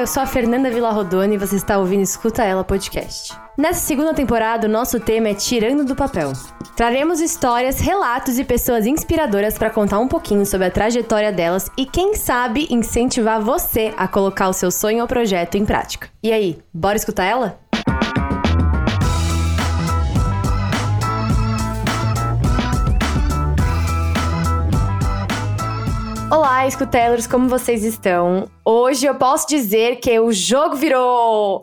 eu sou a Fernanda Villarrodone e você está ouvindo Escuta Ela Podcast. Nessa segunda temporada, o nosso tema é Tirando do Papel. Traremos histórias, relatos e pessoas inspiradoras para contar um pouquinho sobre a trajetória delas e, quem sabe, incentivar você a colocar o seu sonho ou projeto em prática. E aí, bora escutar ela? Olá, escutelers, como vocês estão? Hoje eu posso dizer que o jogo virou!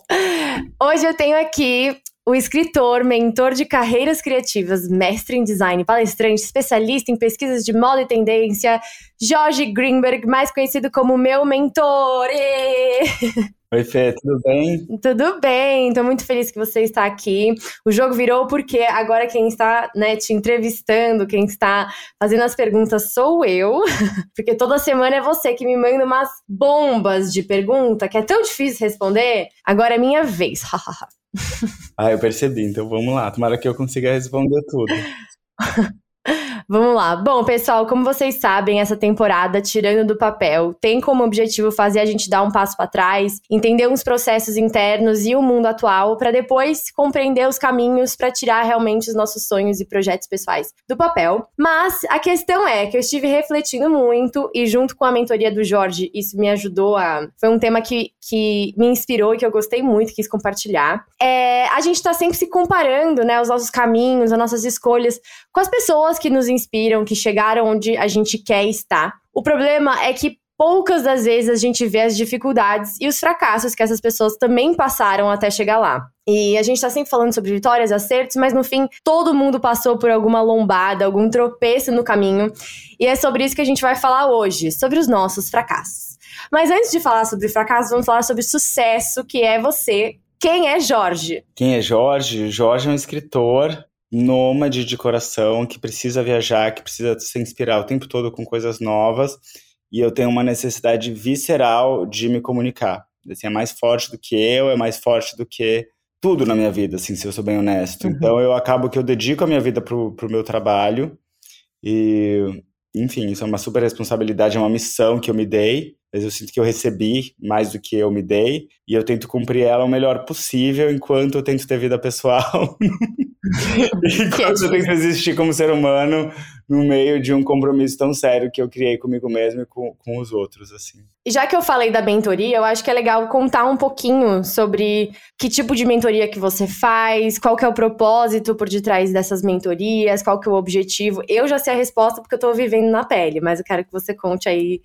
Hoje eu tenho aqui o escritor, mentor de carreiras criativas, mestre em design, palestrante, especialista em pesquisas de moda e tendência, Jorge Greenberg, mais conhecido como meu mentor. Oi, Fê, tudo bem? Tudo bem, estou muito feliz que você está aqui. O jogo virou porque agora quem está né, te entrevistando, quem está fazendo as perguntas sou eu, porque toda semana é você que me manda umas bombas de pergunta que é tão difícil responder. Agora é minha vez, ah, eu percebi, então vamos lá. Tomara que eu consiga responder tudo. Vamos lá. Bom, pessoal, como vocês sabem, essa temporada, tirando do papel, tem como objetivo fazer a gente dar um passo para trás, entender uns processos internos e o mundo atual, para depois compreender os caminhos para tirar realmente os nossos sonhos e projetos pessoais do papel. Mas a questão é que eu estive refletindo muito e, junto com a mentoria do Jorge, isso me ajudou a. Foi um tema que, que me inspirou e que eu gostei muito, quis compartilhar. É, a gente está sempre se comparando, né, os nossos caminhos, as nossas escolhas com as pessoas que nos inspiram, que chegaram onde a gente quer estar. O problema é que poucas das vezes a gente vê as dificuldades e os fracassos que essas pessoas também passaram até chegar lá. E a gente tá sempre falando sobre vitórias, acertos, mas no fim todo mundo passou por alguma lombada, algum tropeço no caminho. E é sobre isso que a gente vai falar hoje, sobre os nossos fracassos. Mas antes de falar sobre fracasso, vamos falar sobre sucesso, que é você. Quem é Jorge? Quem é Jorge? Jorge é um escritor nômade de coração, que precisa viajar, que precisa se inspirar o tempo todo com coisas novas, e eu tenho uma necessidade visceral de me comunicar. Assim, é mais forte do que eu, é mais forte do que tudo na minha vida, assim, se eu sou bem honesto. Uhum. Então eu acabo que eu dedico a minha vida pro, pro meu trabalho e, enfim, isso é uma super responsabilidade, é uma missão que eu me dei, mas eu sinto que eu recebi mais do que eu me dei e eu tento cumprir ela o melhor possível enquanto eu tento ter vida pessoal. enquanto eu tento existir como ser humano no meio de um compromisso tão sério que eu criei comigo mesmo e com, com os outros, assim. Já que eu falei da mentoria, eu acho que é legal contar um pouquinho sobre que tipo de mentoria que você faz, qual que é o propósito por detrás dessas mentorias, qual que é o objetivo. Eu já sei a resposta porque eu tô vivendo na pele, mas eu quero que você conte aí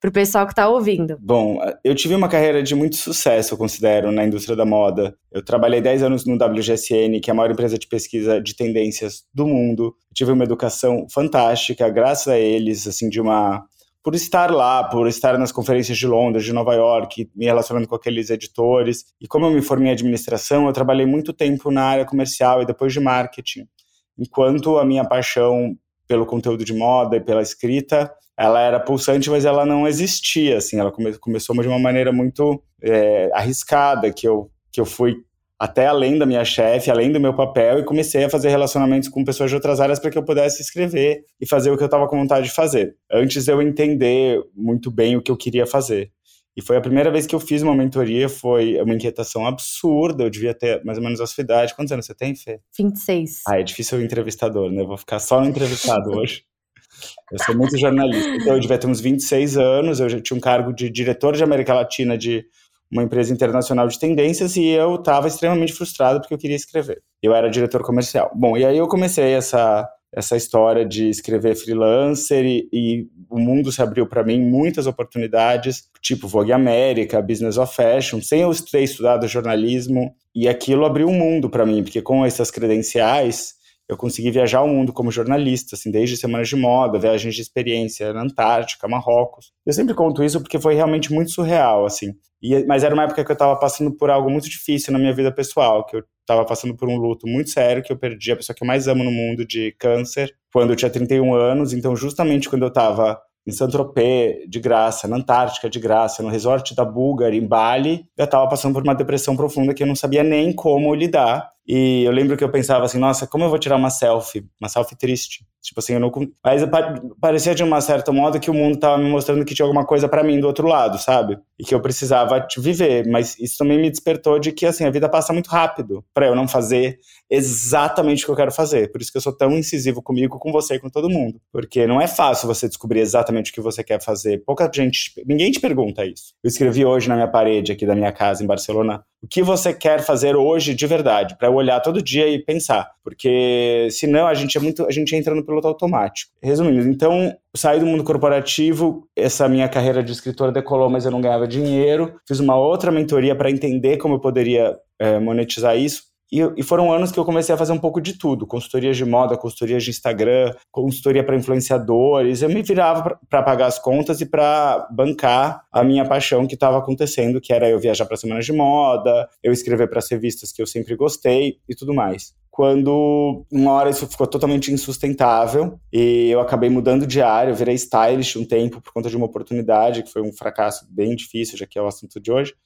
para o pessoal que está ouvindo? Bom, eu tive uma carreira de muito sucesso, eu considero, na indústria da moda. Eu trabalhei 10 anos no WGSN, que é a maior empresa de pesquisa de tendências do mundo. tive uma educação fantástica, graças a eles, assim, de uma por estar lá, por estar nas conferências de Londres, de Nova York, me relacionando com aqueles editores. E como eu me formei em administração, eu trabalhei muito tempo na área comercial e depois de marketing. Enquanto a minha paixão pelo conteúdo de moda e pela escrita ela era pulsante, mas ela não existia, assim, ela come, começou de uma maneira muito é, arriscada, que eu, que eu fui até além da minha chefe, além do meu papel, e comecei a fazer relacionamentos com pessoas de outras áreas para que eu pudesse escrever e fazer o que eu estava com vontade de fazer. Antes eu entender muito bem o que eu queria fazer. E foi a primeira vez que eu fiz uma mentoria, foi uma inquietação absurda, eu devia ter mais ou menos a sua idade. Quantos anos você tem, Fê? 26. Ah, é difícil o entrevistador, né? Eu vou ficar só no entrevistado hoje. Eu sou muito jornalista. Então, eu devia ter uns 26 anos, eu já tinha um cargo de diretor de América Latina de uma empresa internacional de tendências e eu estava extremamente frustrado porque eu queria escrever. Eu era diretor comercial. Bom, e aí eu comecei essa, essa história de escrever freelancer e, e o mundo se abriu para mim muitas oportunidades, tipo Vogue América, Business of Fashion, sem eu ter estudado jornalismo. E aquilo abriu um mundo para mim, porque com essas credenciais eu consegui viajar o mundo como jornalista, assim, desde semanas de moda, viagens de experiência na Antártica, Marrocos. Eu sempre conto isso porque foi realmente muito surreal, assim. E, mas era uma época que eu estava passando por algo muito difícil na minha vida pessoal, que eu estava passando por um luto muito sério, que eu perdi a pessoa que eu mais amo no mundo de câncer, quando eu tinha 31 anos. Então, justamente quando eu estava em Saint-Tropez, de graça, na Antártica, de graça, no resort da Bulgar, em Bali, eu estava passando por uma depressão profunda que eu não sabia nem como lidar. E eu lembro que eu pensava assim, nossa, como eu vou tirar uma selfie? Uma selfie triste. Tipo assim, eu não. Mas parecia de uma certa modo que o mundo estava me mostrando que tinha alguma coisa para mim do outro lado, sabe? e que eu precisava viver, mas isso também me despertou de que assim a vida passa muito rápido para eu não fazer exatamente o que eu quero fazer. Por isso que eu sou tão incisivo comigo, com você e com todo mundo, porque não é fácil você descobrir exatamente o que você quer fazer. Pouca gente, ninguém te pergunta isso. Eu escrevi hoje na minha parede aqui da minha casa em Barcelona o que você quer fazer hoje de verdade, para eu olhar todo dia e pensar, porque senão a gente é muito, a gente entra no piloto automático. Resumindo, então saí do mundo corporativo, essa minha carreira de escritor decolou, mas eu não ganhava dinheiro. Fiz uma outra mentoria para entender como eu poderia é, monetizar isso. E, e, foram anos que eu comecei a fazer um pouco de tudo: consultorias de moda, consultorias de Instagram, consultoria para influenciadores. Eu me virava para pagar as contas e para bancar a minha paixão que estava acontecendo, que era eu viajar para semanas de moda, eu escrever para as revistas que eu sempre gostei e tudo mais. Quando uma hora isso ficou totalmente insustentável e eu acabei mudando de área, eu virei stylist um tempo por conta de uma oportunidade que foi um fracasso bem difícil, já que é o assunto de hoje.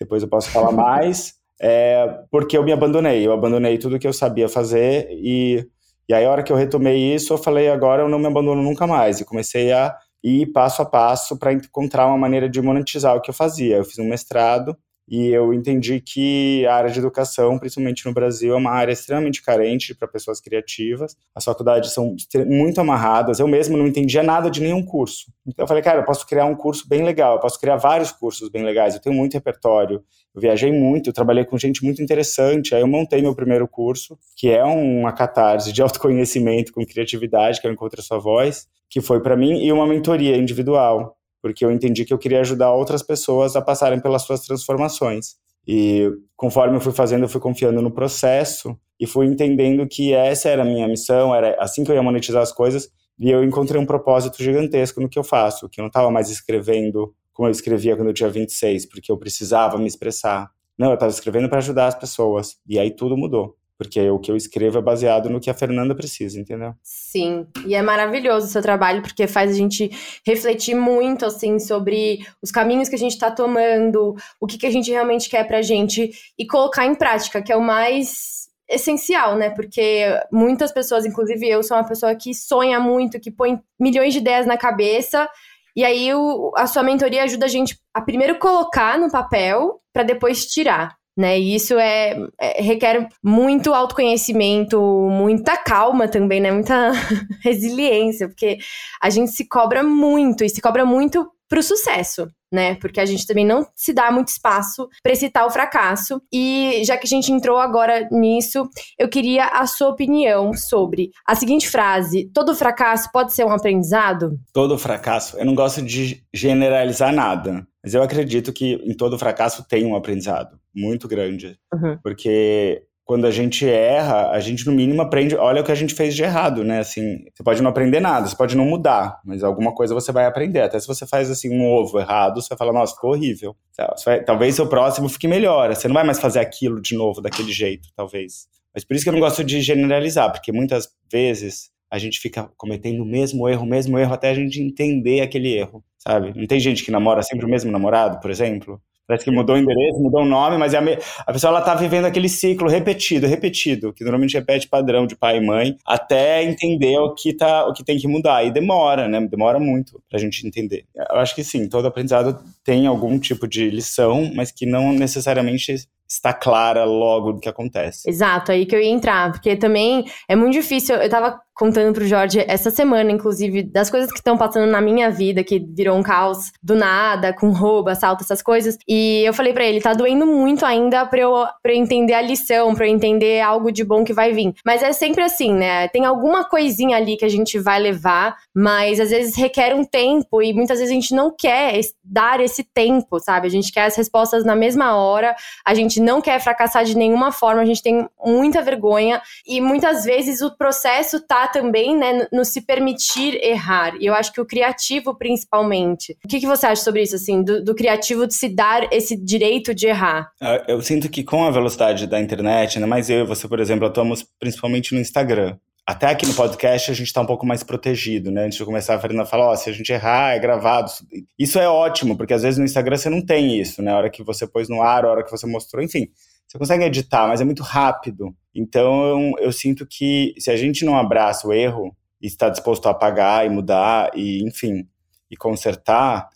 Depois eu posso falar mais é, porque eu me abandonei. Eu abandonei tudo que eu sabia fazer e, e aí a hora que eu retomei isso, eu falei, agora eu não me abandono nunca mais. E comecei a ir passo a passo para encontrar uma maneira de monetizar o que eu fazia. Eu fiz um mestrado e eu entendi que a área de educação, principalmente no Brasil, é uma área extremamente carente para pessoas criativas. As faculdades são muito amarradas. Eu mesmo não entendia nada de nenhum curso. Então eu falei, cara, eu posso criar um curso bem legal, eu posso criar vários cursos bem legais. Eu tenho muito repertório. Eu viajei muito, eu trabalhei com gente muito interessante. Aí eu montei meu primeiro curso, que é uma catarse de autoconhecimento com criatividade, que é o Encontre a Sua Voz, que foi para mim, e uma mentoria individual porque eu entendi que eu queria ajudar outras pessoas a passarem pelas suas transformações. E conforme eu fui fazendo, eu fui confiando no processo e fui entendendo que essa era a minha missão, era assim que eu ia monetizar as coisas, e eu encontrei um propósito gigantesco no que eu faço, que eu não estava mais escrevendo como eu escrevia quando eu tinha 26, porque eu precisava me expressar. Não, eu estava escrevendo para ajudar as pessoas. E aí tudo mudou porque o que eu escrevo é baseado no que a Fernanda precisa, entendeu? Sim, e é maravilhoso o seu trabalho, porque faz a gente refletir muito, assim, sobre os caminhos que a gente está tomando, o que, que a gente realmente quer pra gente, e colocar em prática, que é o mais essencial, né? Porque muitas pessoas, inclusive eu, sou uma pessoa que sonha muito, que põe milhões de ideias na cabeça, e aí o, a sua mentoria ajuda a gente a primeiro colocar no papel para depois tirar né? E isso é, é, requer muito autoconhecimento, muita calma também, né? Muita resiliência, porque a gente se cobra muito e se cobra muito para o sucesso, né? Porque a gente também não se dá muito espaço para esse tal fracasso. E já que a gente entrou agora nisso, eu queria a sua opinião sobre a seguinte frase: todo fracasso pode ser um aprendizado? Todo fracasso. Eu não gosto de generalizar nada, mas eu acredito que em todo fracasso tem um aprendizado muito grande. Uhum. Porque quando a gente erra, a gente no mínimo aprende, olha o que a gente fez de errado, né? Assim, você pode não aprender nada, você pode não mudar, mas alguma coisa você vai aprender. Até se você faz assim um ovo errado, você vai falar, nossa, ficou horrível. Vai, talvez seu próximo fique melhor. Você não vai mais fazer aquilo de novo daquele jeito, talvez. Mas por isso que eu não gosto de generalizar, porque muitas vezes a gente fica cometendo o mesmo erro, o mesmo erro, até a gente entender aquele erro, sabe? Não tem gente que namora sempre o mesmo namorado, por exemplo? Parece que mudou o endereço, mudou o nome, mas é a, me... a pessoa ela tá vivendo aquele ciclo repetido, repetido, que normalmente repete padrão de pai e mãe, até entender o que, tá, o que tem que mudar. E demora, né? Demora muito pra gente entender. Eu acho que sim, todo aprendizado tem algum tipo de lição, mas que não necessariamente está clara logo do que acontece. Exato, aí que eu ia entrar, porque também é muito difícil. Eu tava contando pro Jorge essa semana, inclusive, das coisas que estão passando na minha vida, que virou um caos do nada, com roubo, assalto, essas coisas. E eu falei para ele, tá doendo muito ainda pra eu, pra eu entender a lição, pra eu entender algo de bom que vai vir. Mas é sempre assim, né? Tem alguma coisinha ali que a gente vai levar, mas às vezes requer um tempo e muitas vezes a gente não quer dar esse tempo, sabe? A gente quer as respostas na mesma hora, a gente não quer fracassar de nenhuma forma, a gente tem muita vergonha e muitas vezes o processo tá também, né, no se permitir errar. E eu acho que o criativo, principalmente. O que, que você acha sobre isso, assim, do, do criativo de se dar esse direito de errar? Ah, eu sinto que com a velocidade da internet, ainda mais eu e você, por exemplo, atuamos principalmente no Instagram até aqui no podcast a gente está um pouco mais protegido, né? Antes de começar, a Fernanda ó, oh, se a gente errar, é gravado. Isso é ótimo, porque às vezes no Instagram você não tem isso, né? A hora que você pôs no ar, a hora que você mostrou, enfim. Você consegue editar, mas é muito rápido. Então, eu, eu sinto que se a gente não abraça o erro e está disposto a apagar e mudar e, enfim, e consertar,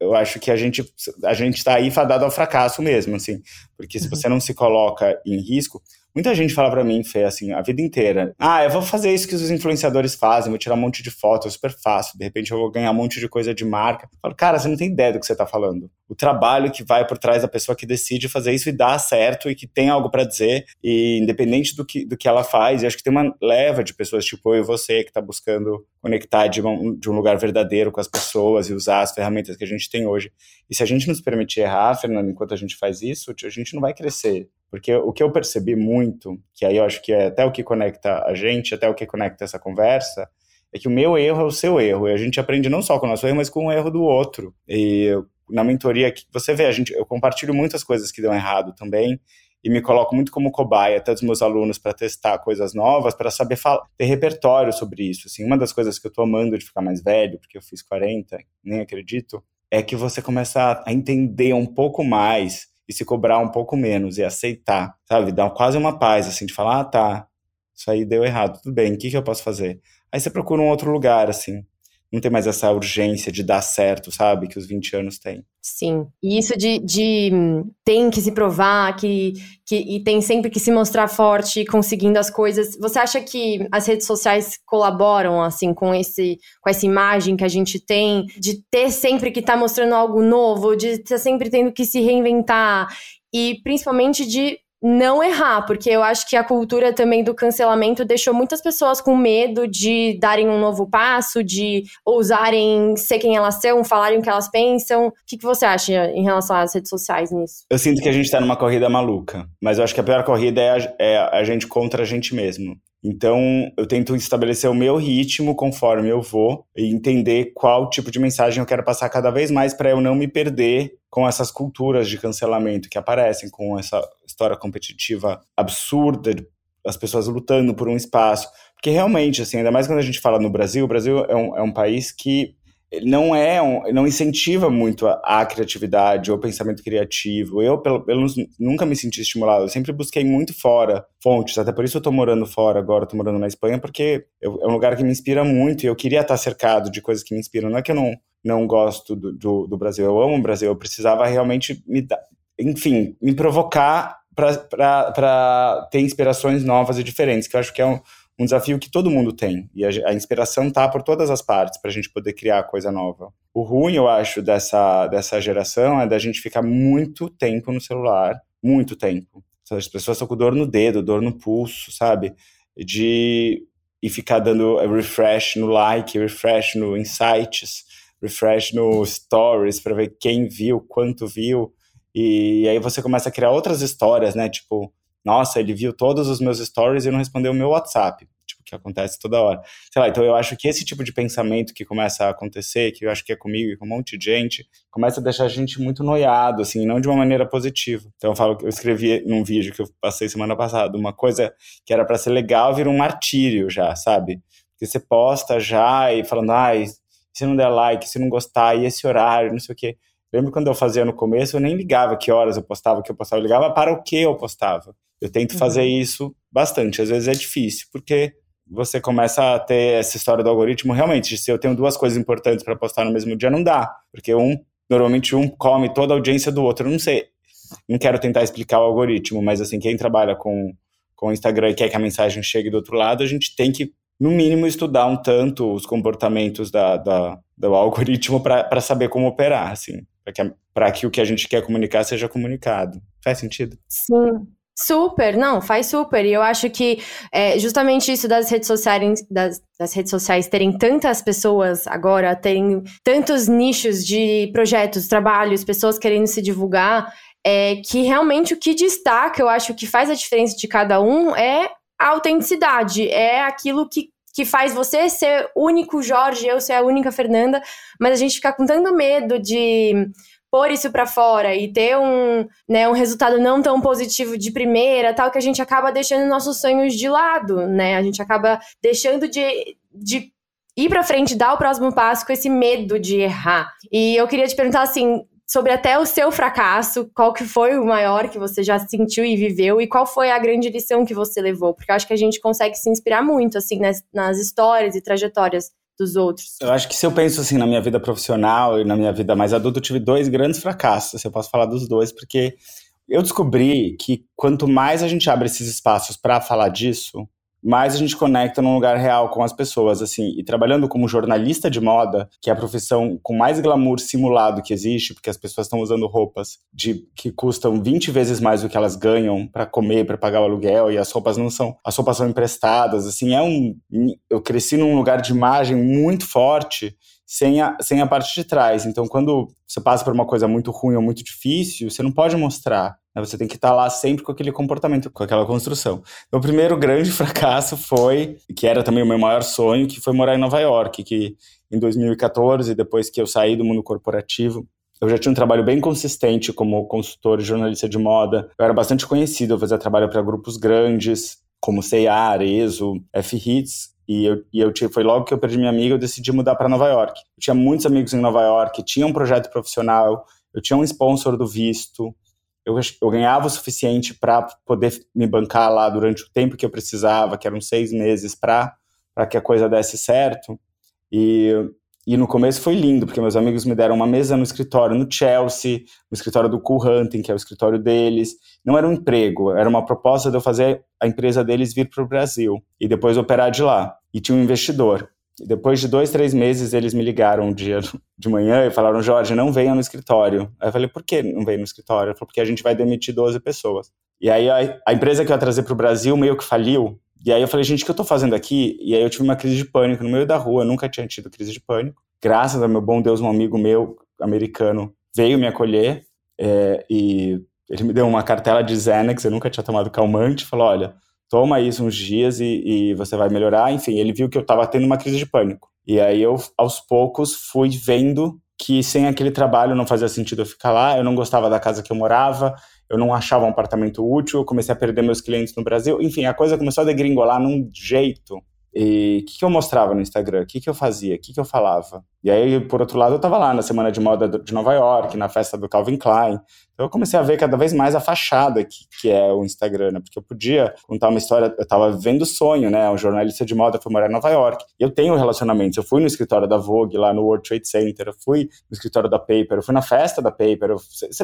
eu acho que a gente a gente está aí fadado ao fracasso mesmo, assim, porque se uhum. você não se coloca em risco, Muita gente fala para mim, Fê, assim, a vida inteira. Ah, eu vou fazer isso que os influenciadores fazem, vou tirar um monte de fotos, é super fácil. De repente eu vou ganhar um monte de coisa de marca. Eu falo, cara, você não tem ideia do que você tá falando. O trabalho que vai por trás da pessoa que decide fazer isso e dá certo e que tem algo para dizer, e independente do que, do que ela faz, e acho que tem uma leva de pessoas tipo eu e você que tá buscando conectar de um, de um lugar verdadeiro com as pessoas e usar as ferramentas que a gente tem hoje. E se a gente não se permitir errar, Fernando, enquanto a gente faz isso, a gente não vai crescer. Porque o que eu percebi muito, que aí eu acho que é até o que conecta a gente, até o que conecta essa conversa, é que o meu erro é o seu erro. E a gente aprende não só com o nosso erro, mas com o erro do outro. E na mentoria, você vê, a gente, eu compartilho muitas coisas que dão errado também e me coloco muito como cobaia até dos meus alunos para testar coisas novas, para saber falar, ter repertório sobre isso. Assim, uma das coisas que eu estou amando de ficar mais velho, porque eu fiz 40, nem acredito, é que você começa a entender um pouco mais e se cobrar um pouco menos e aceitar, sabe? Dar quase uma paz, assim, de falar, ah, tá, isso aí deu errado, tudo bem, o que, que eu posso fazer? Aí você procura um outro lugar, assim. Não tem mais essa urgência de dar certo, sabe? Que os 20 anos têm. Sim. E isso de, de tem que se provar, que, que e tem sempre que se mostrar forte conseguindo as coisas. Você acha que as redes sociais colaboram, assim, com, esse, com essa imagem que a gente tem, de ter sempre que estar tá mostrando algo novo, de estar sempre tendo que se reinventar? E principalmente de não errar, porque eu acho que a cultura também do cancelamento deixou muitas pessoas com medo de darem um novo passo, de ousarem ser quem elas são, falarem o que elas pensam. O que, que você acha em relação às redes sociais nisso? Eu sinto que a gente tá numa corrida maluca, mas eu acho que a pior corrida é a, é a gente contra a gente mesmo. Então, eu tento estabelecer o meu ritmo conforme eu vou e entender qual tipo de mensagem eu quero passar cada vez mais para eu não me perder com essas culturas de cancelamento que aparecem, com essa história competitiva absurda, as pessoas lutando por um espaço. Porque realmente, assim, ainda mais quando a gente fala no Brasil, o Brasil é um, é um país que não é um, não incentiva muito a, a, criatividade ou pensamento criativo. Eu, pelo menos, nunca me senti estimulado. Eu sempre busquei muito fora fontes. Até por isso eu tô morando fora agora, tô morando na Espanha, porque eu, é um lugar que me inspira muito e eu queria estar cercado de coisas que me inspiram. Não é que eu não, não gosto do, do, do Brasil, eu amo o Brasil. Eu precisava realmente me enfim, me provocar para ter inspirações novas e diferentes, que eu acho que é um um desafio que todo mundo tem. E a, a inspiração tá por todas as partes para a gente poder criar coisa nova. O ruim, eu acho, dessa, dessa geração é da gente ficar muito tempo no celular, muito tempo. As pessoas estão com dor no dedo, dor no pulso, sabe? De e ficar dando refresh no like, refresh no insights, refresh no stories para ver quem viu, quanto viu. E aí você começa a criar outras histórias, né? Tipo, nossa, ele viu todos os meus stories e não respondeu o meu WhatsApp. Tipo, que acontece toda hora. Sei lá, então eu acho que esse tipo de pensamento que começa a acontecer, que eu acho que é comigo e com um monte de gente, começa a deixar a gente muito noiado, assim, não de uma maneira positiva. Então eu falo que eu escrevi num vídeo que eu passei semana passada, uma coisa que era para ser legal vira um martírio já, sabe? Porque você posta já e falando, ai, se não der like, se não gostar, e esse horário, não sei o quê. Lembro quando eu fazia no começo, eu nem ligava que horas eu postava, que eu postava, eu ligava para o que eu postava. Eu tento uhum. fazer isso bastante. Às vezes é difícil, porque você começa a ter essa história do algoritmo. Realmente, se eu tenho duas coisas importantes para postar no mesmo dia, não dá. Porque um, normalmente um come toda a audiência do outro. Eu não sei. Não quero tentar explicar o algoritmo, mas assim, quem trabalha com, com o Instagram e quer que a mensagem chegue do outro lado, a gente tem que, no mínimo, estudar um tanto os comportamentos da, da do algoritmo para saber como operar, assim, para que, que o que a gente quer comunicar seja comunicado. Faz sentido? Sim. Super, não, faz super. E eu acho que é, justamente isso das redes sociais, das, das, redes sociais terem tantas pessoas agora, terem tantos nichos de projetos, trabalhos, pessoas querendo se divulgar, é que realmente o que destaca, eu acho que faz a diferença de cada um é a autenticidade, é aquilo que que faz você ser único Jorge, eu ser a única Fernanda, mas a gente fica com tanto medo de pôr isso para fora e ter um, né, um resultado não tão positivo de primeira, tal, que a gente acaba deixando nossos sonhos de lado, né? A gente acaba deixando de, de ir para frente, dar o próximo passo com esse medo de errar. E eu queria te perguntar assim, sobre até o seu fracasso, qual que foi o maior que você já sentiu e viveu e qual foi a grande lição que você levou, porque eu acho que a gente consegue se inspirar muito assim nas, nas histórias e trajetórias dos outros? Eu acho que se eu penso assim na minha vida profissional e na minha vida mais adulta, eu tive dois grandes fracassos. Eu posso falar dos dois, porque eu descobri que quanto mais a gente abre esses espaços para falar disso, mais a gente conecta num lugar real com as pessoas, assim. E trabalhando como jornalista de moda, que é a profissão com mais glamour simulado que existe, porque as pessoas estão usando roupas de que custam 20 vezes mais do que elas ganham para comer, para pagar o aluguel, e as roupas não são, as roupas são emprestadas, assim, é um eu cresci num lugar de imagem muito forte sem a, sem a parte de trás. Então, quando você passa por uma coisa muito ruim ou muito difícil, você não pode mostrar. Né? Você tem que estar lá sempre com aquele comportamento, com aquela construção. O primeiro grande fracasso foi, que era também o meu maior sonho, que foi morar em Nova York, que em 2014, depois que eu saí do mundo corporativo, eu já tinha um trabalho bem consistente como consultor e jornalista de moda. Eu era bastante conhecido, eu fazia trabalho para grupos grandes, como C&A, Arezzo, F-Hits, e eu, e eu foi logo que eu perdi minha amiga, eu decidi mudar para Nova York. Eu tinha muitos amigos em Nova York, tinha um projeto profissional, eu tinha um sponsor do visto, eu, eu ganhava o suficiente para poder me bancar lá durante o tempo que eu precisava, que eram seis meses, para que a coisa desse certo. E, e no começo foi lindo, porque meus amigos me deram uma mesa no escritório no Chelsea, no escritório do Cool Hunting, que é o escritório deles. Não era um emprego, era uma proposta de eu fazer a empresa deles vir para o Brasil e depois operar de lá. E tinha um investidor. Depois de dois, três meses, eles me ligaram um dia de manhã e falaram: Jorge, não venha no escritório. Aí eu falei: por que não vem no escritório? Ele falou: porque a gente vai demitir 12 pessoas. E aí a, a empresa que eu ia trazer para o Brasil meio que faliu. E aí eu falei: gente, o que eu estou fazendo aqui? E aí eu tive uma crise de pânico no meio da rua. Nunca tinha tido crise de pânico. Graças ao meu bom Deus, um amigo meu, americano, veio me acolher é, e ele me deu uma cartela de Xanax. Eu nunca tinha tomado calmante. Falou: olha toma isso uns dias e, e você vai melhorar. Enfim, ele viu que eu estava tendo uma crise de pânico. E aí eu, aos poucos, fui vendo que sem aquele trabalho não fazia sentido eu ficar lá, eu não gostava da casa que eu morava, eu não achava um apartamento útil, eu comecei a perder meus clientes no Brasil. Enfim, a coisa começou a degringolar num jeito e o que, que, eu mostrava no Instagram? O que, que eu fazia? O que, que eu falava? E aí, por outro lado, eu estava lá na Semana de Moda de Nova York, na festa do Calvin Klein. Então eu comecei a ver cada vez mais a fachada que, que é o Instagram, né? Porque eu podia contar uma história, eu estava vivendo o sonho, né? Um jornalista de moda foi morar em Nova York. E eu tenho relacionamentos. Eu fui no escritório da Vogue, lá no World Trade Center, eu fui no escritório da Paper, eu fui na festa da Paper. Eu,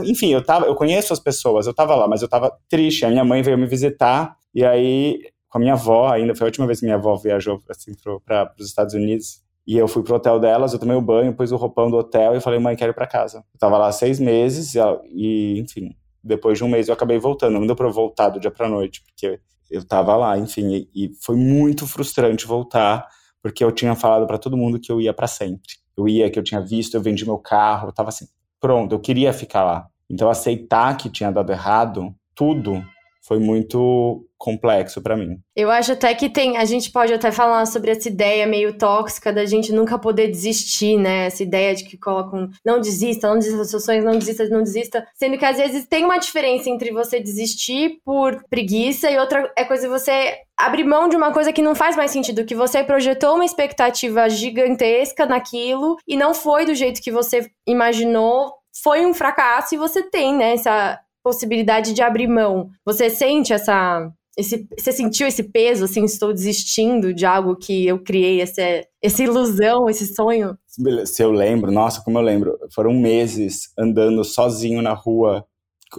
enfim, eu, tava, eu conheço as pessoas, eu estava lá, mas eu estava triste. A minha mãe veio me visitar e aí com a minha avó ainda. Foi a última vez que minha avó viajou assim, para os Estados Unidos. E eu fui pro hotel delas, eu tomei o banho, pus o roupão do hotel e falei, mãe, quero ir pra casa. Eu tava lá seis meses e, enfim, depois de um mês eu acabei voltando. Não deu pra eu voltar do dia pra noite, porque eu tava lá, enfim. E, foi muito frustrante voltar, porque eu tinha falado para todo mundo que eu ia para sempre. Eu ia, que eu tinha visto, eu vendi meu carro, eu tava assim, pronto, eu queria ficar lá. Então aceitar que tinha dado errado, tudo, foi muito complexo para mim. Eu acho até que tem, a gente pode até falar sobre essa ideia meio tóxica da gente nunca poder desistir, né? Essa ideia de que colocam não desista, não desista dos sonhos, não desista, não desista, sendo que às vezes tem uma diferença entre você desistir por preguiça e outra é coisa você abrir mão de uma coisa que não faz mais sentido, que você projetou uma expectativa gigantesca naquilo e não foi do jeito que você imaginou, foi um fracasso e você tem, né, essa possibilidade de abrir mão. Você sente essa. Esse, você sentiu esse peso, assim, estou desistindo de algo que eu criei, essa, essa ilusão, esse sonho? Se eu lembro, nossa, como eu lembro, foram meses andando sozinho na rua,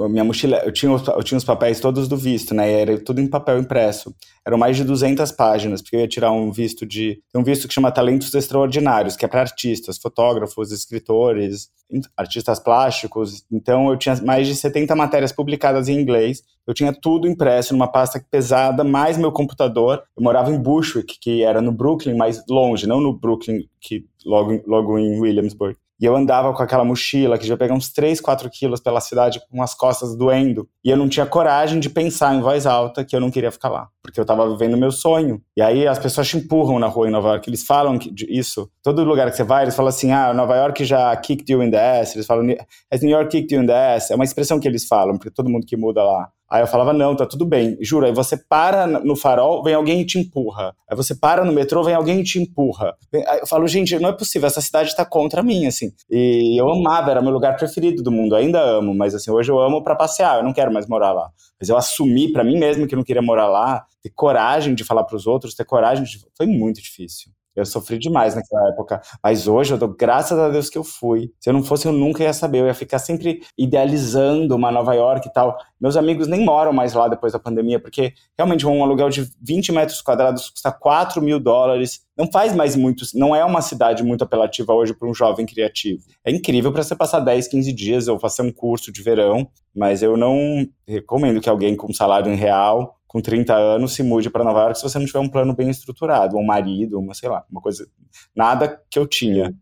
minha mochila, eu tinha, eu tinha os papéis todos do visto, né? Era tudo em papel impresso. Eram mais de 200 páginas, porque eu ia tirar um visto de. um visto que chama Talentos Extraordinários, que é para artistas, fotógrafos, escritores, artistas plásticos. Então eu tinha mais de 70 matérias publicadas em inglês. Eu tinha tudo impresso numa pasta pesada, mais meu computador. Eu morava em Bushwick, que era no Brooklyn, mais longe, não no Brooklyn, que logo, logo em Williamsburg. E eu andava com aquela mochila que já pegava uns 3, 4 quilos pela cidade com as costas doendo. E eu não tinha coragem de pensar em voz alta que eu não queria ficar lá. Porque eu tava vivendo meu sonho. E aí as pessoas te empurram na rua em Nova York. Eles falam isso. Todo lugar que você vai, eles falam assim: ah, Nova York já kicked you in the ass. Eles falam, has New York kicked you in the ass? É uma expressão que eles falam, porque todo mundo que muda lá. Aí eu falava, não, tá tudo bem. Juro, aí você para no farol, vem alguém e te empurra. Aí você para no metrô, vem alguém e te empurra. Aí eu falo, gente, não é possível, essa cidade tá contra mim, assim. E eu amava, era meu lugar preferido do mundo, ainda amo, mas assim, hoje eu amo para passear, eu não quero mais morar lá. Mas eu assumi para mim mesmo que eu não queria morar lá, ter coragem de falar para os outros, ter coragem de... Foi muito difícil. Eu sofri demais naquela época. Mas hoje eu dou graças a Deus que eu fui. Se eu não fosse, eu nunca ia saber. Eu ia ficar sempre idealizando uma Nova York e tal. Meus amigos nem moram mais lá depois da pandemia, porque realmente um aluguel de 20 metros quadrados custa 4 mil dólares. Não faz mais muito. Não é uma cidade muito apelativa hoje para um jovem criativo. É incrível para você passar 10, 15 dias ou fazer um curso de verão, mas eu não recomendo que alguém com salário em real com 30 anos se mude para Nova York se você não tiver um plano bem estruturado, um marido, uma, sei lá, uma coisa. Nada que eu tinha.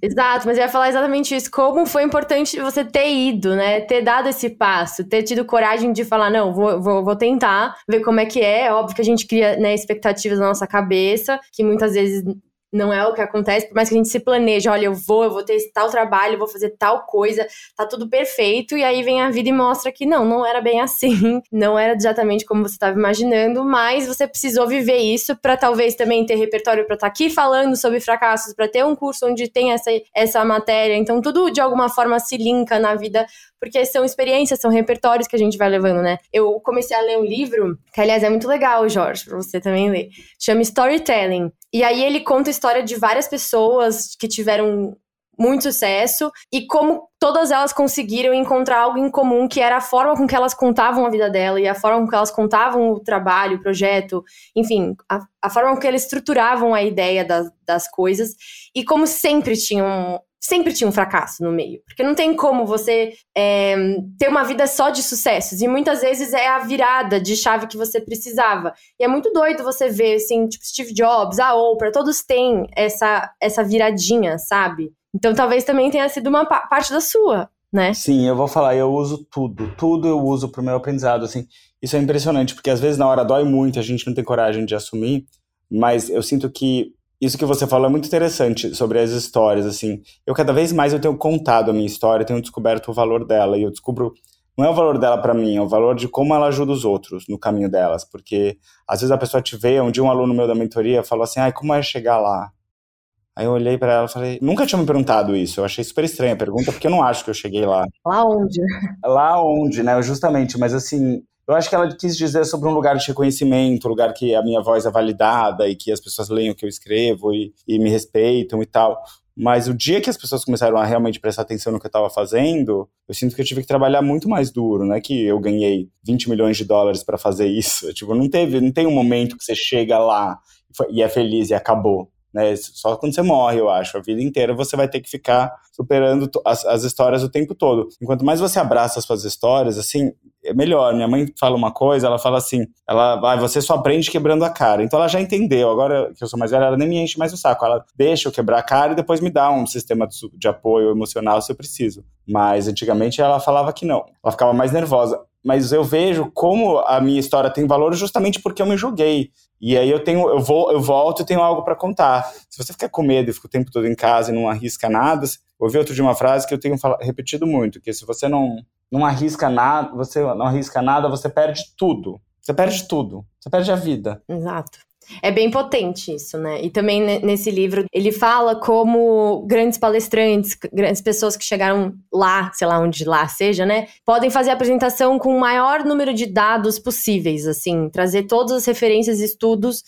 Exato, mas eu ia falar exatamente isso. Como foi importante você ter ido, né? Ter dado esse passo, ter tido coragem de falar, não, vou, vou, vou tentar, ver como é que é. óbvio que a gente cria né, expectativas na nossa cabeça, que muitas vezes não é o que acontece, por mais que a gente se planeja, olha, eu vou, eu vou ter tal trabalho, eu vou fazer tal coisa, tá tudo perfeito, e aí vem a vida e mostra que não, não era bem assim, não era exatamente como você estava imaginando, mas você precisou viver isso para talvez também ter repertório para estar tá aqui falando sobre fracassos, para ter um curso onde tem essa, essa matéria, então tudo de alguma forma se linka na vida porque são experiências, são repertórios que a gente vai levando, né? Eu comecei a ler um livro, que aliás é muito legal, Jorge, pra você também ler. Chama Storytelling. E aí ele conta história de várias pessoas que tiveram muito sucesso e como todas elas conseguiram encontrar algo em comum que era a forma com que elas contavam a vida dela e a forma com que elas contavam o trabalho, o projeto, enfim, a, a forma com que elas estruturavam a ideia das, das coisas e como sempre tinham sempre tinha um fracasso no meio. Porque não tem como você é, ter uma vida só de sucessos. E muitas vezes é a virada de chave que você precisava. E é muito doido você ver, assim, tipo, Steve Jobs, a Oprah, todos têm essa, essa viradinha, sabe? Então talvez também tenha sido uma parte da sua, né? Sim, eu vou falar, eu uso tudo. Tudo eu uso pro meu aprendizado, assim. Isso é impressionante, porque às vezes na hora dói muito, a gente não tem coragem de assumir, mas eu sinto que isso que você falou é muito interessante sobre as histórias, assim. Eu cada vez mais eu tenho contado a minha história, tenho descoberto o valor dela e eu descubro não é o valor dela para mim, é o valor de como ela ajuda os outros no caminho delas, porque às vezes a pessoa te vê, um dia um aluno meu da mentoria falou assim: "Ai, como é chegar lá?" Aí eu olhei para ela e falei: "Nunca tinha me perguntado isso. Eu achei super estranha a pergunta, porque eu não acho que eu cheguei lá." Lá onde? Lá onde, né? Justamente, mas assim, eu acho que ela quis dizer sobre um lugar de reconhecimento, um lugar que a minha voz é validada e que as pessoas leem o que eu escrevo e, e me respeitam e tal. Mas o dia que as pessoas começaram a realmente prestar atenção no que eu estava fazendo, eu sinto que eu tive que trabalhar muito mais duro, não é que eu ganhei 20 milhões de dólares para fazer isso. Tipo, não teve, não tem um momento que você chega lá e é feliz e acabou. Né? Só quando você morre, eu acho. A vida inteira você vai ter que ficar superando as, as histórias o tempo todo. Enquanto mais você abraça as suas histórias, assim, é melhor. Minha mãe fala uma coisa, ela fala assim, ela vai, ah, você só aprende quebrando a cara. Então ela já entendeu. Agora que eu sou mais velha, ela nem me enche mais o saco. Ela deixa eu quebrar a cara e depois me dá um sistema de, de apoio emocional se eu preciso. Mas antigamente ela falava que não. Ela ficava mais nervosa mas eu vejo como a minha história tem valor justamente porque eu me julguei. E aí eu tenho, eu vou, eu volto e tenho algo para contar. Se você ficar com medo e fica o tempo todo em casa e não arrisca nada, ouvi outro de uma frase que eu tenho repetido muito, que se você não não arrisca nada, você não arrisca nada, você perde tudo. Você perde tudo. Você perde a vida. Exato. É bem potente isso, né? E também nesse livro ele fala como grandes palestrantes, grandes pessoas que chegaram lá, sei lá onde lá seja, né? Podem fazer a apresentação com o maior número de dados possíveis, assim, trazer todas as referências e estudos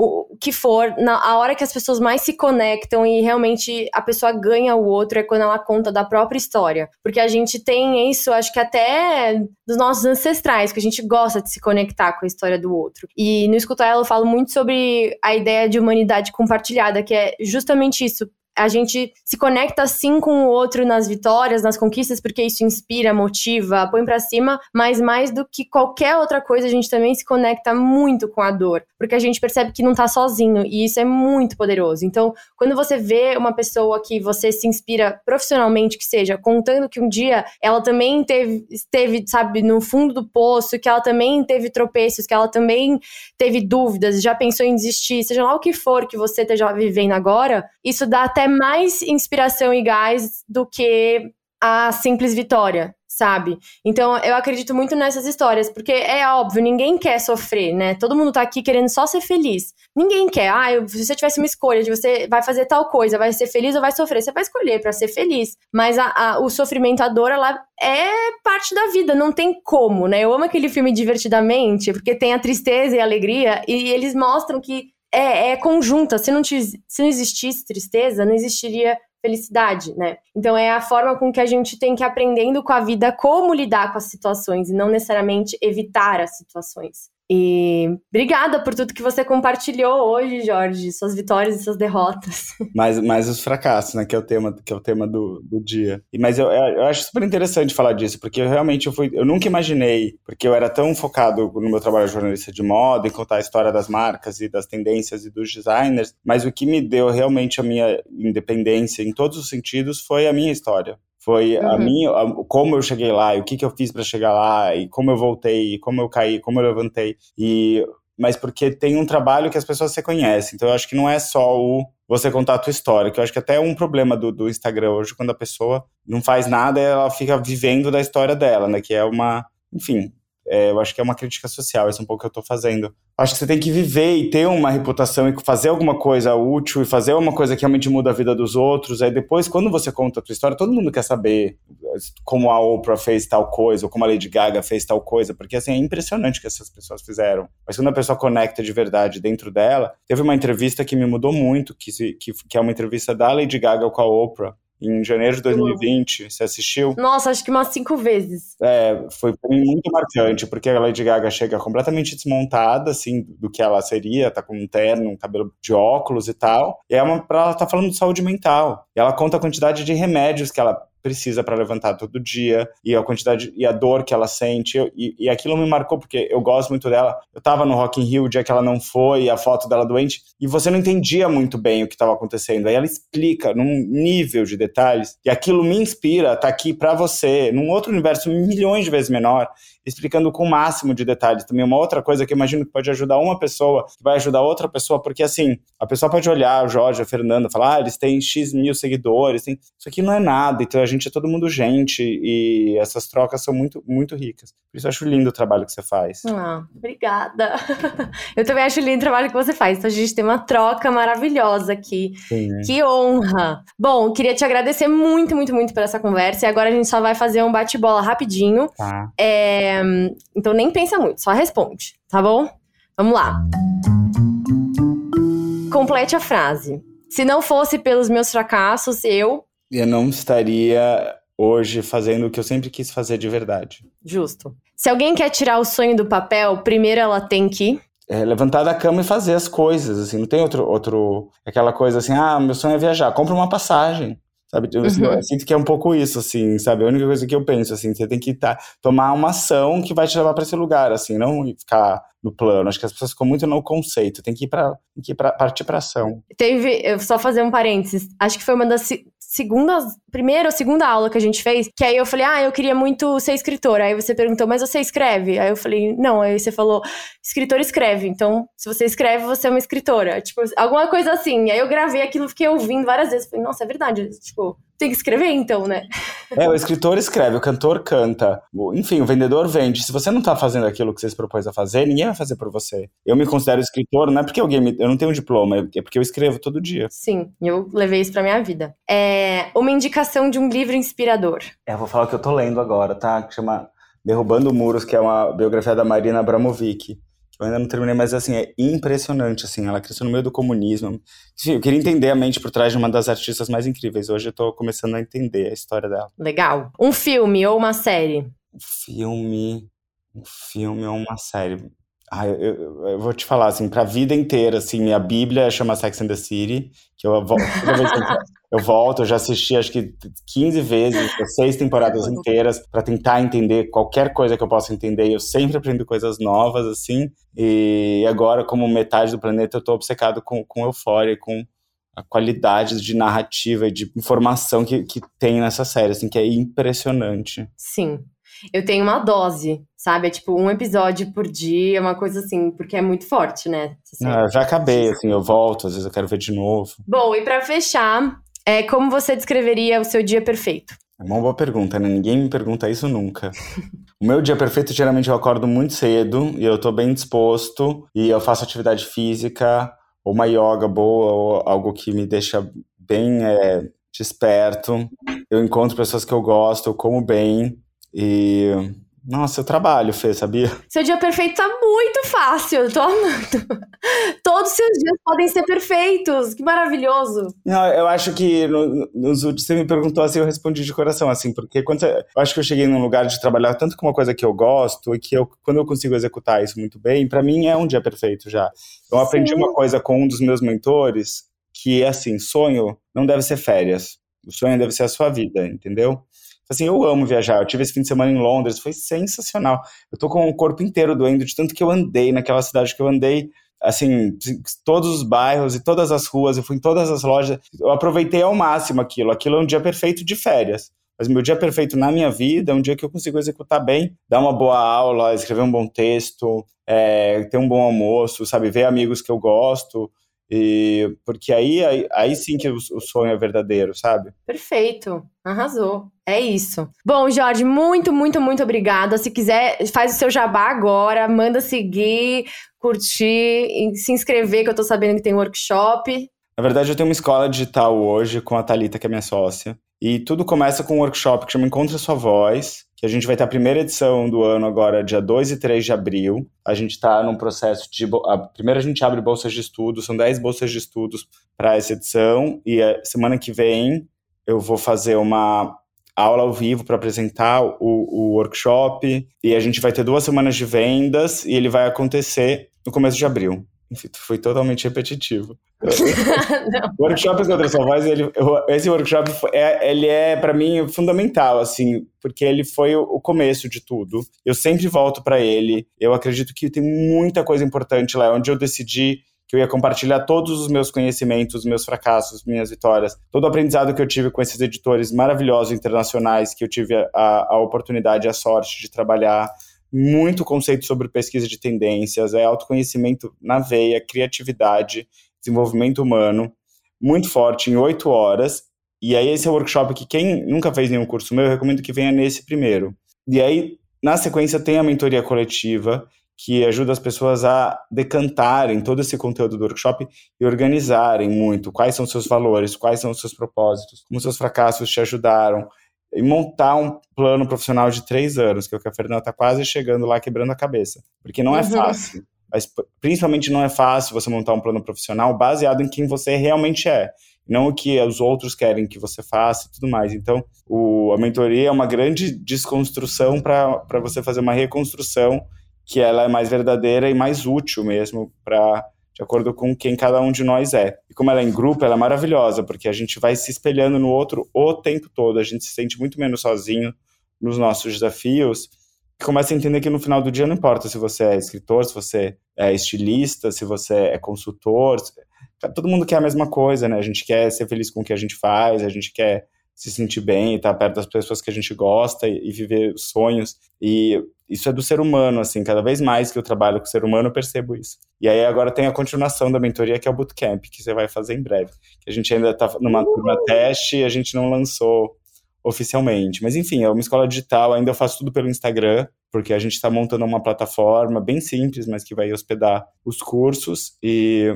o que for, na a hora que as pessoas mais se conectam e realmente a pessoa ganha o outro é quando ela conta da própria história. Porque a gente tem isso, acho que até dos nossos ancestrais, que a gente gosta de se conectar com a história do outro. E no Escutar Ela eu falo muito sobre a ideia de humanidade compartilhada, que é justamente isso a gente se conecta sim com o outro nas vitórias, nas conquistas, porque isso inspira, motiva, põe para cima, mas mais do que qualquer outra coisa, a gente também se conecta muito com a dor, porque a gente percebe que não tá sozinho e isso é muito poderoso. Então, quando você vê uma pessoa que você se inspira profissionalmente, que seja, contando que um dia ela também teve, esteve, sabe, no fundo do poço, que ela também teve tropeços, que ela também teve dúvidas, já pensou em desistir, seja lá o que for que você esteja vivendo agora, isso dá até mais inspiração e gás do que a simples vitória, sabe? Então eu acredito muito nessas histórias, porque é óbvio, ninguém quer sofrer, né? Todo mundo tá aqui querendo só ser feliz. Ninguém quer, ah, se você tivesse uma escolha de você vai fazer tal coisa, vai ser feliz ou vai sofrer, você vai escolher para ser feliz. Mas a, a, o sofrimento, a dor, ela é parte da vida, não tem como, né? Eu amo aquele filme Divertidamente, porque tem a tristeza e a alegria, e eles mostram que é, é conjunta. Se não, se não existisse tristeza, não existiria felicidade, né? Então é a forma com que a gente tem que ir aprendendo com a vida como lidar com as situações e não necessariamente evitar as situações. E obrigada por tudo que você compartilhou hoje, Jorge, suas vitórias e suas derrotas. Mais, mais os fracassos, né? Que é o tema, que é o tema do, do dia. E, mas eu, eu acho super interessante falar disso, porque eu realmente eu, fui, eu nunca imaginei, porque eu era tão focado no meu trabalho de jornalista de moda, em contar a história das marcas e das tendências e dos designers, mas o que me deu realmente a minha independência em todos os sentidos foi a minha história. Foi uhum. a minha, a, como eu cheguei lá, e o que, que eu fiz para chegar lá, e como eu voltei, e como eu caí, como eu levantei. E mas porque tem um trabalho que as pessoas se conhecem. Então eu acho que não é só o você contar a tua história, que eu acho que até é um problema do, do Instagram hoje, quando a pessoa não faz nada, ela fica vivendo da história dela, né? Que é uma, enfim, é, eu acho que é uma crítica social, esse é um pouco que eu estou fazendo. Acho que você tem que viver e ter uma reputação e fazer alguma coisa útil e fazer uma coisa que realmente muda a vida dos outros. Aí depois, quando você conta a tua história, todo mundo quer saber como a Oprah fez tal coisa, ou como a Lady Gaga fez tal coisa, porque assim, é impressionante o que essas pessoas fizeram. Mas quando a pessoa conecta de verdade dentro dela, teve uma entrevista que me mudou muito, que, que, que é uma entrevista da Lady Gaga com a Oprah, em janeiro de 2020. Você assistiu? Nossa, acho que umas cinco vezes. É, foi pra mim muito marcante, porque a Lady Gaga chega completamente desmontada, assim, do que ela seria, tá com um terno, um cabelo de óculos e tal. E é uma, ela tá falando de saúde mental. E ela conta a quantidade de remédios que ela precisa para levantar todo dia e a quantidade e a dor que ela sente e, e, aquilo me marcou porque eu gosto muito dela. Eu tava no Rock in Rio o dia que ela não foi, a foto dela doente e você não entendia muito bem o que estava acontecendo. Aí ela explica num nível de detalhes e aquilo me inspira tá aqui para você, num outro universo milhões de vezes menor explicando com o máximo de detalhes. Também uma outra coisa que eu imagino que pode ajudar uma pessoa, que vai ajudar outra pessoa, porque assim, a pessoa pode olhar o Jorge, a Fernanda, falar, ah, eles têm X mil seguidores, tem... isso aqui não é nada, então gente é todo mundo gente, e essas trocas são muito, muito ricas. Por isso eu acho lindo o trabalho que você faz. Ah, obrigada. eu também acho lindo o trabalho que você faz, então a gente tem uma troca maravilhosa aqui. Sim. Que honra! Bom, queria te agradecer muito, muito, muito por essa conversa, e agora a gente só vai fazer um bate-bola rapidinho. Tá. É então nem pensa muito, só responde, tá bom? Vamos lá. Complete a frase. Se não fosse pelos meus fracassos, eu. Eu não estaria hoje fazendo o que eu sempre quis fazer de verdade. Justo. Se alguém quer tirar o sonho do papel, primeiro ela tem que. É, levantar da cama e fazer as coisas, assim, não tem outro, outro, aquela coisa assim, ah, meu sonho é viajar, compra uma passagem, Sabe, eu, uhum. eu, sinto que é um pouco isso, assim, sabe? A única coisa que eu penso, assim, você tem que tá, tomar uma ação que vai te levar para esse lugar, assim, não ficar no plano. Acho que as pessoas ficam muito no conceito, tem que ir para partir para ação. Teve, eu só fazer um parênteses, acho que foi uma das segunda, primeira ou segunda aula que a gente fez, que aí eu falei, ah, eu queria muito ser escritora. Aí você perguntou, mas você escreve? Aí eu falei, não. Aí você falou, escritor escreve. Então, se você escreve, você é uma escritora. Tipo, alguma coisa assim. Aí eu gravei aquilo, fiquei ouvindo várias vezes. Falei, nossa, é verdade. Tipo, tem que escrever então, né? É, o escritor escreve, o cantor canta. Enfim, o vendedor vende. Se você não tá fazendo aquilo que você se propôs a fazer, ninguém vai fazer por você. Eu me considero escritor, não é porque alguém me, eu não tenho um diploma, é porque eu escrevo todo dia. Sim, eu levei isso pra minha vida. É uma indicação de um livro inspirador. É, eu vou falar o que eu tô lendo agora, tá? Que chama Derrubando Muros, que é uma biografia da Marina Abramovic. Eu ainda não terminei, mas assim, é impressionante, assim, ela cresceu no meio do comunismo. Enfim, eu queria entender a mente por trás de uma das artistas mais incríveis. Hoje eu tô começando a entender a história dela. Legal. Um filme ou uma série? Um filme, um filme ou uma série. Ah, eu, eu, eu, vou te falar, assim, pra vida inteira, assim, minha bíblia chama Sex and the City, que eu volto, eu volto, eu já assisti acho que 15 vezes, seis temporadas inteiras, para tentar entender qualquer coisa que eu possa entender, eu sempre aprendo coisas novas, assim, e agora, como metade do planeta, eu tô obcecado com, com Euphoria, com a qualidade de narrativa e de informação que, que tem nessa série, assim, que é impressionante. Sim, eu tenho uma dose, sabe? É tipo um episódio por dia, uma coisa assim, porque é muito forte, né? Ah, já acabei, assim, eu volto, às vezes eu quero ver de novo. Bom, e para fechar, é, como você descreveria o seu dia perfeito? É uma boa pergunta, né? Ninguém me pergunta isso nunca. o meu dia perfeito, geralmente eu acordo muito cedo e eu tô bem disposto e eu faço atividade física, ou uma yoga boa, ou algo que me deixa bem é, desperto. Eu encontro pessoas que eu gosto, eu como bem, e Nossa, eu trabalho, Fê, sabia? Seu dia perfeito tá muito fácil, eu tô amando. Todos os seus dias podem ser perfeitos, que maravilhoso. Não, eu acho que no, nos últimos, você me perguntou assim, eu respondi de coração, assim, porque quando você, eu acho que eu cheguei num lugar de trabalhar tanto com uma coisa que eu gosto e que eu, quando eu consigo executar isso muito bem, para mim é um dia perfeito já. Eu aprendi Sim. uma coisa com um dos meus mentores, que é assim, sonho não deve ser férias. O sonho deve ser a sua vida, entendeu? Assim, eu amo viajar. Eu tive esse fim de semana em Londres, foi sensacional. Eu tô com o corpo inteiro doendo de tanto que eu andei naquela cidade que eu andei assim, todos os bairros e todas as ruas, eu fui em todas as lojas, eu aproveitei ao máximo aquilo. Aquilo é um dia perfeito de férias. Mas meu dia perfeito na minha vida é um dia que eu consigo executar bem, dar uma boa aula, escrever um bom texto, é, ter um bom almoço, sabe, ver amigos que eu gosto, e porque aí, aí, aí sim que o, sonho é verdadeiro, sabe? Perfeito, arrasou. É isso. Bom, Jorge, muito, muito, muito obrigada. Se quiser, faz o seu jabá agora, manda seguir, curtir, se inscrever, que eu tô sabendo que tem workshop. Na verdade, eu tenho uma escola digital hoje com a Talita, que é minha sócia. E tudo começa com um workshop que chama Encontre Sua Voz, que a gente vai ter a primeira edição do ano agora, dia 2 e 3 de abril. A gente está num processo de. A, primeiro a gente abre bolsas de estudo, são 10 bolsas de estudos para essa edição, e semana que vem eu vou fazer uma aula ao vivo para apresentar o, o workshop, e a gente vai ter duas semanas de vendas, e ele vai acontecer no começo de abril. Enfim, foi totalmente repetitivo. o workshop Encontra Sua Voz, ele, esse workshop é, ele é para mim fundamental, assim, porque ele foi o começo de tudo. Eu sempre volto para ele. Eu acredito que tem muita coisa importante lá, onde eu decidi que eu ia compartilhar todos os meus conhecimentos, meus fracassos, minhas vitórias, todo o aprendizado que eu tive com esses editores maravilhosos internacionais que eu tive a, a oportunidade e a sorte de trabalhar muito conceito sobre pesquisa de tendências, é autoconhecimento na veia, criatividade, desenvolvimento humano, muito forte, em oito horas. E aí, esse é o workshop que quem nunca fez nenhum curso meu, eu recomendo que venha nesse primeiro. E aí, na sequência, tem a mentoria coletiva, que ajuda as pessoas a decantarem todo esse conteúdo do workshop e organizarem muito quais são seus valores, quais são os seus propósitos, como seus fracassos te ajudaram, e montar um plano profissional de três anos, que é o que a Fernanda está quase chegando lá, quebrando a cabeça. Porque não é uhum. fácil. Mas principalmente não é fácil você montar um plano profissional baseado em quem você realmente é, não o que os outros querem que você faça e tudo mais. Então, o, a mentoria é uma grande desconstrução para você fazer uma reconstrução que ela é mais verdadeira e mais útil mesmo para de acordo com quem cada um de nós é. E como ela é em grupo, ela é maravilhosa, porque a gente vai se espelhando no outro o tempo todo, a gente se sente muito menos sozinho nos nossos desafios, e começa a entender que no final do dia não importa se você é escritor, se você é estilista, se você é consultor, todo mundo quer a mesma coisa, né? A gente quer ser feliz com o que a gente faz, a gente quer se sentir bem, estar perto das pessoas que a gente gosta e, e viver sonhos. E isso é do ser humano, assim, cada vez mais que eu trabalho com o ser humano, eu percebo isso. E aí agora tem a continuação da mentoria, que é o bootcamp, que você vai fazer em breve. Que a gente ainda está numa turma teste e a gente não lançou oficialmente. Mas enfim, é uma escola digital, ainda eu faço tudo pelo Instagram, porque a gente está montando uma plataforma bem simples, mas que vai hospedar os cursos. E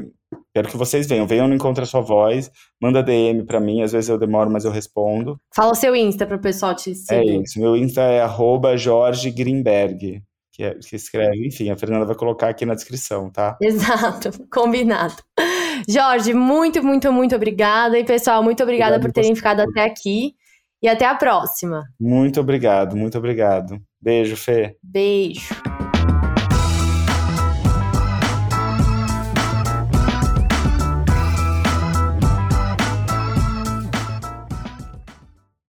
Quero que vocês venham. Venham no Encontra Sua Voz. Manda DM para mim. Às vezes eu demoro, mas eu respondo. Fala o seu Insta para o pessoal te seguir. É isso. Meu Insta é arroba Jorge Greenberg. Que, é, que escreve. Enfim, a Fernanda vai colocar aqui na descrição, tá? Exato. Combinado. Jorge, muito, muito, muito obrigada. E, pessoal, muito obrigada obrigado por terem ficado até aqui. E até a próxima. Muito obrigado, muito obrigado. Beijo, Fê. Beijo.